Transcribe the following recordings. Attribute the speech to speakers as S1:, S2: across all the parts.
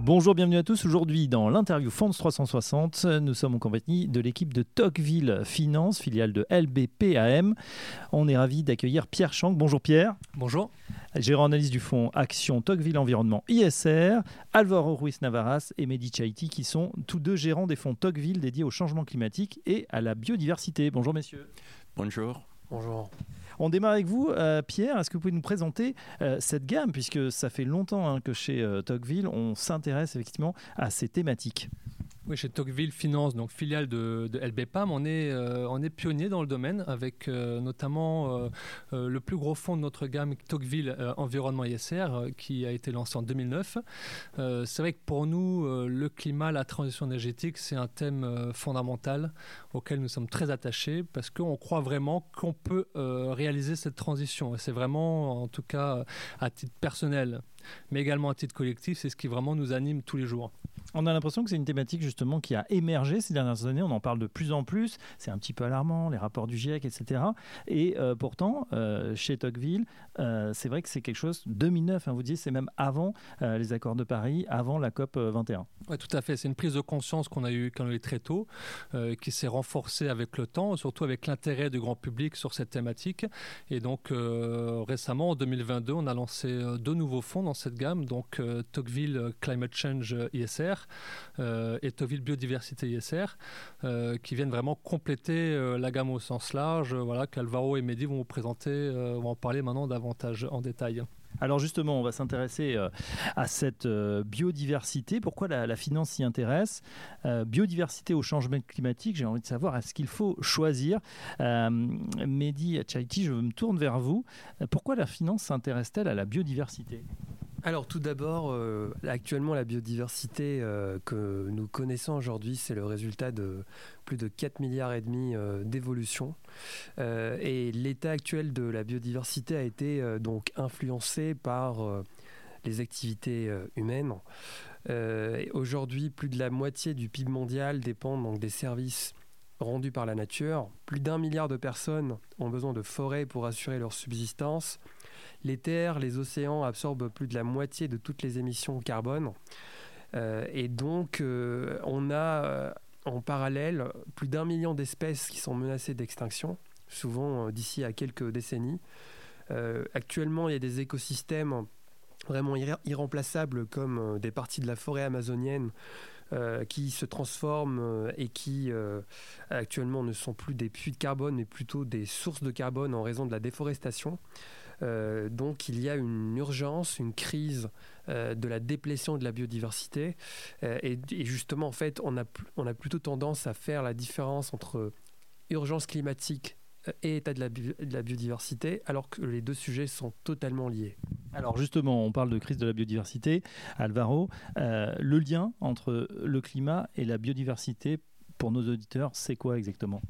S1: Bonjour, bienvenue à tous. Aujourd'hui, dans l'interview Fonds 360, nous sommes en compagnie de l'équipe de Tocqueville Finance, filiale de LBPAM. On est ravi d'accueillir Pierre Chanck. Bonjour Pierre.
S2: Bonjour.
S1: Gérant analyse du fonds Action Tocqueville Environnement ISR, Alvaro Ruiz Navarras et Mehdi Chaiti, qui sont tous deux gérants des fonds Tocqueville dédiés au changement climatique et à la biodiversité. Bonjour messieurs.
S3: Bonjour.
S2: Bonjour.
S1: On démarre avec vous, euh, Pierre. Est-ce que vous pouvez nous présenter euh, cette gamme, puisque ça fait longtemps hein, que chez euh, Tocqueville, on s'intéresse effectivement à ces thématiques
S2: oui, chez Tocqueville Finance, donc filiale de, de LBPAM, on est, euh, on est pionnier dans le domaine avec euh, notamment euh, le plus gros fonds de notre gamme, Tocqueville Environnement ISR, qui a été lancé en 2009. c'est vrai que pour nous, le climat, la transition énergétique, c'est un thème fondamental auquel nous sommes très attachés parce qu'on croit vraiment qu'on peut réaliser cette transition. C'est vraiment, en tout cas, à titre personnel, mais également à titre collectif, c'est ce qui vraiment nous anime tous les jours.
S1: On a l'impression que c'est une thématique justement qui a émergé ces dernières années. On en parle de plus en plus. C'est un petit peu alarmant, les rapports du GIEC, etc. Et euh, pourtant, euh, chez Tocqueville, euh, c'est vrai que c'est quelque chose. 2009, hein, vous dites, c'est même avant les accords de Paris, avant la COP 21.
S2: Oui, tout à fait. C'est une prise de conscience qu'on a eue quand on est très tôt, qui s'est renforcée avec le temps, surtout avec l'intérêt du grand public sur cette thématique. Et donc récemment, en 2022, on a lancé deux nouveaux fonds dans cette gamme, donc Tocqueville Climate Change ISR euh, et Toville Biodiversité ISR, euh, qui viennent vraiment compléter euh, la gamme au sens large. voilà, qu'Alvaro et Mehdi vont vous présenter, vont en parler maintenant davantage en détail.
S1: Alors justement, on va s'intéresser à cette biodiversité. Pourquoi la, finance s'y intéresse? Biodiversité au changement climatique, j'ai envie de savoir, est-ce qu'il faut choisir? Mehdi Chaiti, je me tourne vers vous. Pourquoi la finance s'intéresse-t-elle à la biodiversité?
S4: Alors tout d'abord, euh, actuellement la biodiversité euh, que nous connaissons aujourd'hui, c'est le résultat de plus de 4 milliards et demi euh, d'évolution. et l'état actuel de la biodiversité a été donc influencé par les activités humaines. aujourd'hui, plus de la moitié du PIB mondial dépend donc des services rendus par la nature. Plus d'un milliard de personnes ont besoin de forêts pour assurer leur subsistance. Les terres, les océans absorbent plus de la moitié de toutes les émissions carbone. Euh, et donc, euh, on a euh, en parallèle plus d'un million d'espèces qui sont menacées d'extinction, souvent d'ici à quelques décennies. actuellement, il y a des écosystèmes vraiment irremplaçables comme des parties de la forêt amazonienne qui se transforment et qui actuellement ne sont plus des puits de carbone mais plutôt des sources de carbone en raison de la déforestation. Euh, donc il y a une urgence, une crise euh, de la déplétion de la biodiversité. Euh, et, justement, en fait, on a, plutôt tendance à faire la différence entre urgence climatique et état de la, biodiversité, alors que les deux sujets sont totalement liés.
S1: Alors justement, on parle de crise de la biodiversité. Alvaro, le lien entre le climat et la biodiversité, pour nos auditeurs, c'est quoi exactement?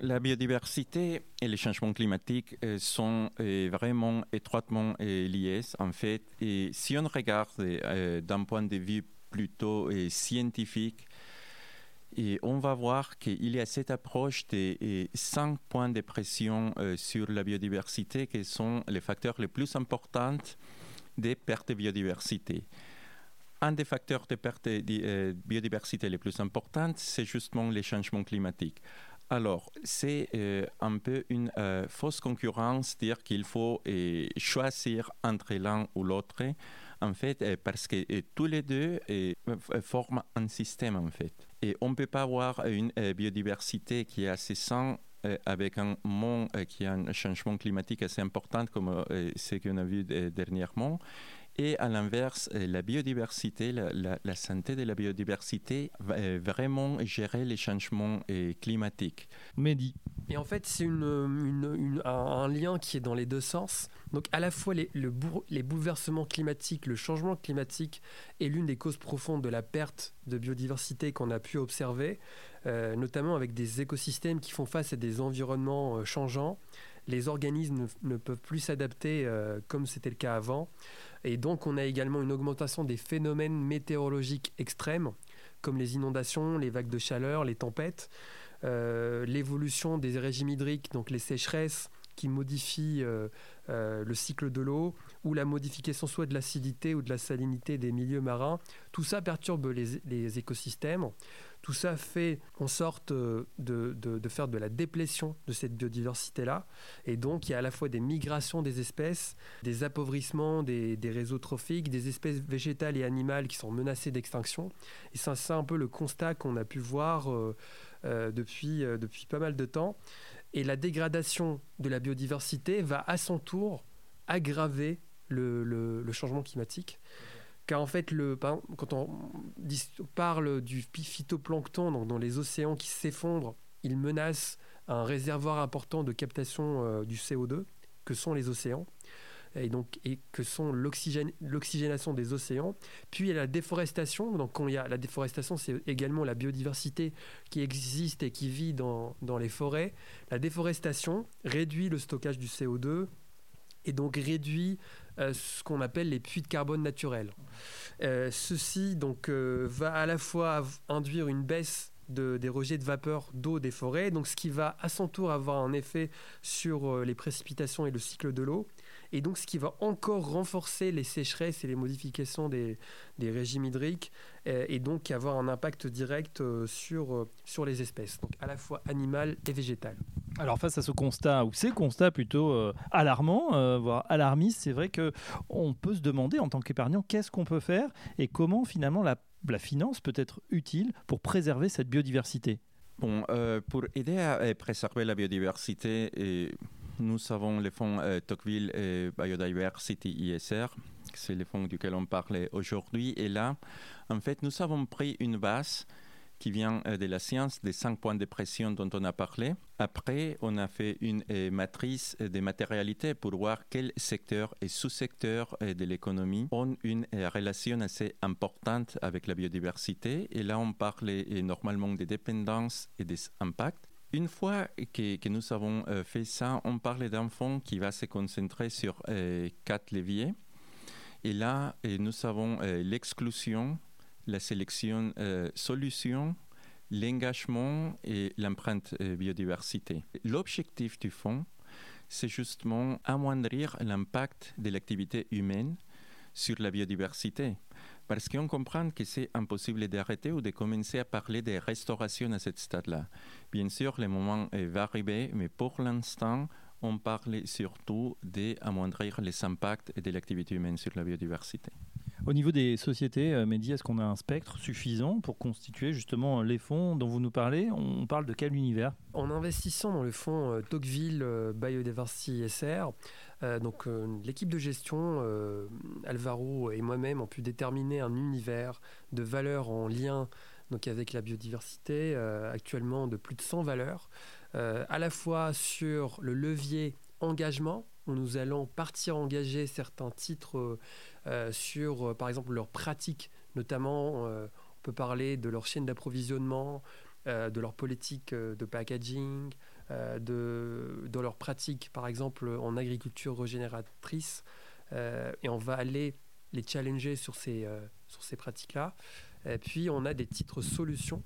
S3: La biodiversité et les changements climatiques euh, sont euh, vraiment étroitement euh, liés, en fait. Et si on regarde d'un point de vue plutôt scientifique, et on va voir qu'il y a cette approche de cinq points de pression sur la biodiversité qui sont les facteurs les plus importants des pertes de biodiversité. Un des facteurs de perte de biodiversité les plus importants, c'est justement les changements climatiques. Alors, c'est euh, un peu une euh, fausse concurrence, dire qu'il faut euh, choisir entre l'un ou l'autre, en fait, parce que tous les deux forment un système, en fait. Et on ne peut pas avoir une biodiversité qui est assez saine avec un monde qui a un changement climatique assez important comme ce qu'on a vu dernièrement et à l'inverse, euh, la biodiversité, la, santé de la biodiversité va euh, vraiment gérer les changements euh, climatiques.
S1: Mehdi.
S4: Et en fait, c'est une, un, lien qui est dans les deux sens. Donc, à la fois, les, le les bouleversements climatiques, le changement climatique est l'une des causes profondes de la perte de biodiversité qu'on a pu observer, notamment avec des écosystèmes qui font face à des environnements changeants. Les organismes ne, peuvent plus s'adapter comme c'était le cas avant. Et donc on a également une augmentation des phénomènes météorologiques extrêmes, comme les inondations, les vagues de chaleur, les tempêtes, euh, l'évolution des régimes hydriques, donc les sécheresses, qui modifient le cycle de l'eau ou la modification soit de l'acidité ou de la salinité des milieux marins. Tout ça perturbe les écosystèmes. Tout ça fait en sorte euh, de, faire de la déplétion de cette biodiversité-là. Et donc, il y a à la fois des migrations des espèces, des appauvrissements des, réseaux trophiques, des espèces végétales et animales qui sont menacées d'extinction. Et c'est un peu le constat qu'on a pu voir euh, euh, depuis, depuis pas mal de temps. Et la dégradation de la biodiversité va à son tour aggraver le changement climatique. Car en fait, le, quand on parle du phytoplancton donc dans les océans qui s'effondrent, il menace un réservoir important de captation euh, du CO2, que sont les océans, et, donc, et que sont l'oxygénation des océans. Puis il y a la déforestation. Donc quand il y a la déforestation, c'est également la biodiversité qui existe et qui vit dans, dans les forêts. La déforestation réduit le stockage du CO2, et donc réduit euh, ce qu'on appelle les puits de carbone naturels. Euh, ceci donc euh, va à la fois induire une baisse des rejets de vapeur d'eau des forêts, donc ce qui va à son tour avoir un effet sur les précipitations et le cycle de l'eau, et donc ce qui va encore renforcer les sécheresses et les modifications des, régimes hydriques et donc avoir un impact direct sur, sur les espèces, donc à la fois animales et végétales.
S1: Alors face à ce constat, ou ces constats plutôt alarmants, voire alarmistes, c'est vrai qu'on peut se demander en tant qu'épargnant qu'est-ce qu'on peut faire et comment finalement la, finance peut être utile pour préserver cette biodiversité.
S3: Bon, pour aider à préserver la biodiversité, nous avons le fonds euh, Tocqueville et Biodiversity ISR, c'est le fonds duquel on parlait aujourd'hui. Et là, en fait, nous avons pris une base qui vient euh, de la science des cinq points de pression dont on a parlé. Après, on a fait une euh, matrice de matérialité pour voir quels secteurs et sous-secteurs de l'économie ont une relation assez importante avec la biodiversité. Et là, on parlait normalement des dépendances et des impacts. Une fois que, nous avons euh, fait ça, on parlait d'un fonds qui va se concentrer sur euh, quatre leviers. Et là, nous avons euh, l'exclusion, la sélection solution, l'engagement et l'empreinte biodiversité. L'objectif du fonds, c'est justement amoindrir l'impact de l'activité humaine sur la biodiversité parce qu'on comprend que c'est impossible d'arrêter ou de commencer à parler de restauration à ce stade-là. Bien sûr, le moment va arriver, mais pour l'instant, on parle surtout d'amoindrir les impacts de l'activité humaine sur la biodiversité.
S1: Au niveau des sociétés, euh, Mehdi, est-ce qu'on a un spectre suffisant pour constituer justement les fonds dont vous nous parlez? On parle de quel univers?
S4: En investissant dans le fonds euh, Tocqueville euh, Biodiversity donc l'équipe de gestion, Alvaro et moi-même, ont pu déterminer un univers de valeurs en lien donc avec la biodiversité, actuellement de plus de 100 valeurs, à la fois sur le levier engagement, où nous allons partir engager certains titres sur, euh, par exemple, leurs pratiques, notamment, euh, on peut parler de leur chaîne d'approvisionnement, de leur politique de packaging, de, de leurs pratiques, par exemple, en agriculture régénératrice. et on va aller les challenger sur ces, sur ces pratiques-là. puis, on a des titres solutions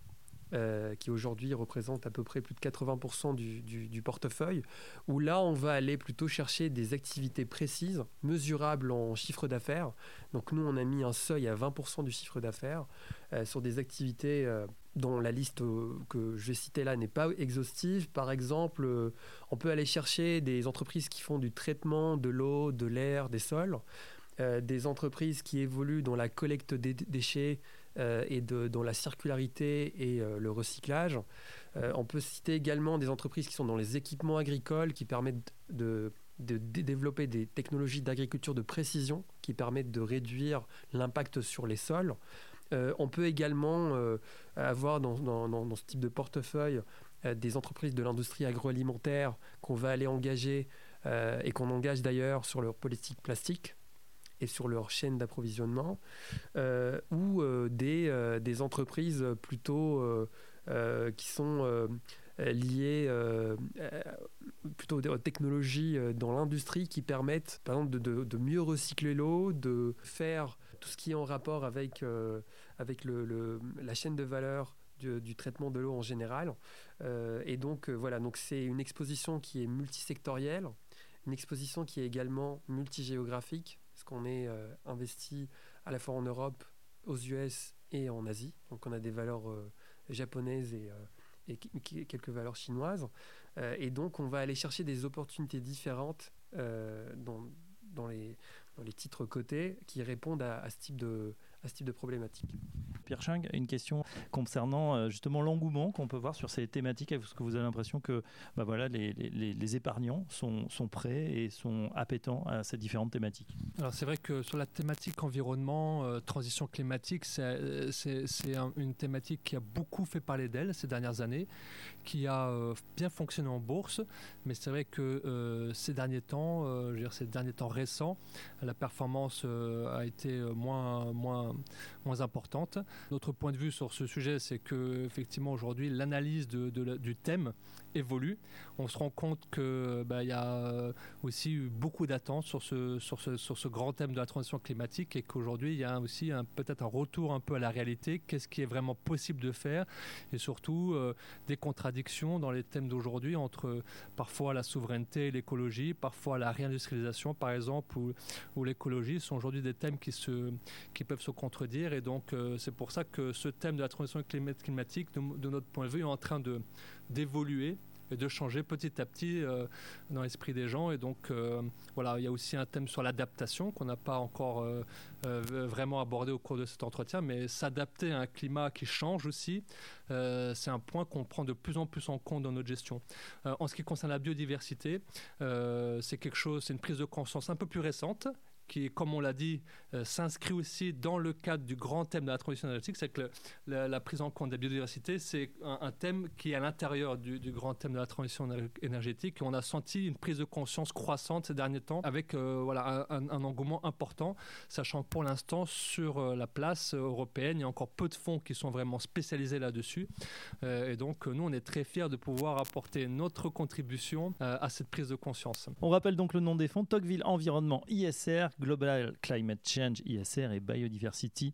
S4: euh, qui aujourd'hui représente à peu près plus de 80% du, portefeuille, où là, on va aller plutôt chercher des activités précises, mesurables en chiffre d'affaires. Donc nous, on a mis un seuil à 20% du chiffre d'affaires euh, sur des activités euh, dont la liste que je vais citer là n'est pas exhaustive. Par exemple, on peut aller chercher des entreprises qui font du traitement de l'eau, de l'air, des sols. des entreprises qui évoluent dans la collecte des déchets euh, et de, dans la circularité et euh, le recyclage. Euh, on peut citer également des entreprises qui sont dans les équipements agricoles, qui permettent de, développer des technologies d'agriculture de précision, qui permettent de réduire l'impact sur les sols. on peut également avoir dans, dans, ce type de portefeuille des entreprises de l'industrie agroalimentaire qu'on va aller engager et qu'on engage d'ailleurs sur leur politique plastique et sur leur chaîne d'approvisionnement, euh, ou euh, des, euh, des, entreprises plutôt qui sont liées plutôt aux technologies dans l'industrie qui permettent, par exemple, de, de, mieux recycler l'eau, de faire tout ce qui est en rapport avec, avec le, la chaîne de valeur du, traitement de l'eau en général. et donc voilà, donc c'est une exposition qui est multisectorielle, une exposition qui est également multigéographique, qu'on est investi à la fois en Europe, aux US et en Asie. Donc on a des valeurs japonaises et et quelques valeurs chinoises. Euh, et donc, on va aller chercher des opportunités différentes euh, dans les titres cotés qui répondent à, ce type de, à ce type de problématique.
S1: Pierre Chang, une question concernant euh, justement l'engouement qu'on peut voir sur ces thématiques. Est-ce que vous avez l'impression que bah voilà, les, les, les, épargnants sont, sont, prêts et sont appétents à ces différentes thématiques?
S2: Alors c'est vrai que sur la thématique environnement, euh, transition climatique, c'est euh, une thématique qui a beaucoup fait parler d'elle ces dernières années, qui a bien fonctionné en bourse, mais c'est vrai que ces derniers temps, je veux dire, ces derniers temps récents, la performance a été moins, moins moins, importante. Notre point de vue sur ce sujet, c'est que effectivement aujourd'hui l'analyse du thème évolue. On se rend compte que bah, il y a aussi eu beaucoup d'attentes sur ce, sur, ce, sur ce grand thème de la transition climatique et qu'aujourd'hui il y a aussi peut-être un retour un peu à la réalité. Qu'est-ce qui est vraiment possible de faire? Et surtout euh, des contradictions dans les thèmes d'aujourd'hui entre parfois la souveraineté et l'écologie, parfois la réindustrialisation par exemple ou, ou l'écologie sont aujourd'hui des thèmes qui, se, qui peuvent se contredire. Et donc, euh, c'est pour ça que ce thème de la transition climatique, de, notre point de vue, est en train d'évoluer et de changer petit à petit euh, dans l'esprit des gens. Et donc, euh, voilà, il y a aussi un thème sur l'adaptation qu'on n'a pas encore vraiment abordé au cours de cet entretien, mais s'adapter à un climat qui change aussi, c'est un point qu'on prend de plus en plus en compte dans notre gestion. en ce qui concerne la biodiversité, c'est quelque chose, c'est une prise de conscience un peu plus récente qui, comme on l'a dit, euh, s'inscrit aussi dans le cadre du grand thème de la transition énergétique, c'est que la, prise en compte de la biodiversité, c'est un, thème qui est à l'intérieur du, grand thème de la transition énergétique. On a senti une prise de conscience croissante ces derniers temps, avec euh, voilà, un, engouement important, sachant que pour l'instant, sur euh, la place européenne, il y a encore peu de fonds qui sont vraiment spécialisés là-dessus. et donc, nous, on est très fiers de pouvoir apporter notre contribution à cette prise de conscience.
S1: On rappelle donc le nom des fonds, Tocqueville Environnement ISR, Global Climate Change ISR et Biodiversity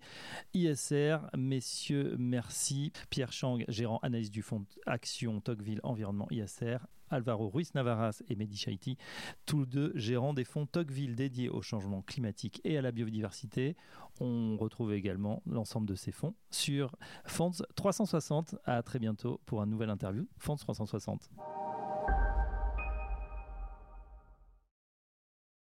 S1: ISR. Messieurs, merci. Pierre Chang, gérant analyse du fonds Action Tocqueville Environnement ISR. Alvaro Ruiz Navarras et Mehdi Chaiti, tous deux gérants des fonds Tocqueville dédiés au changement climatique et à la biodiversité. On retrouve également l'ensemble de ces fonds sur Fonds 360. À très bientôt pour un nouvel interview. Fonds 360.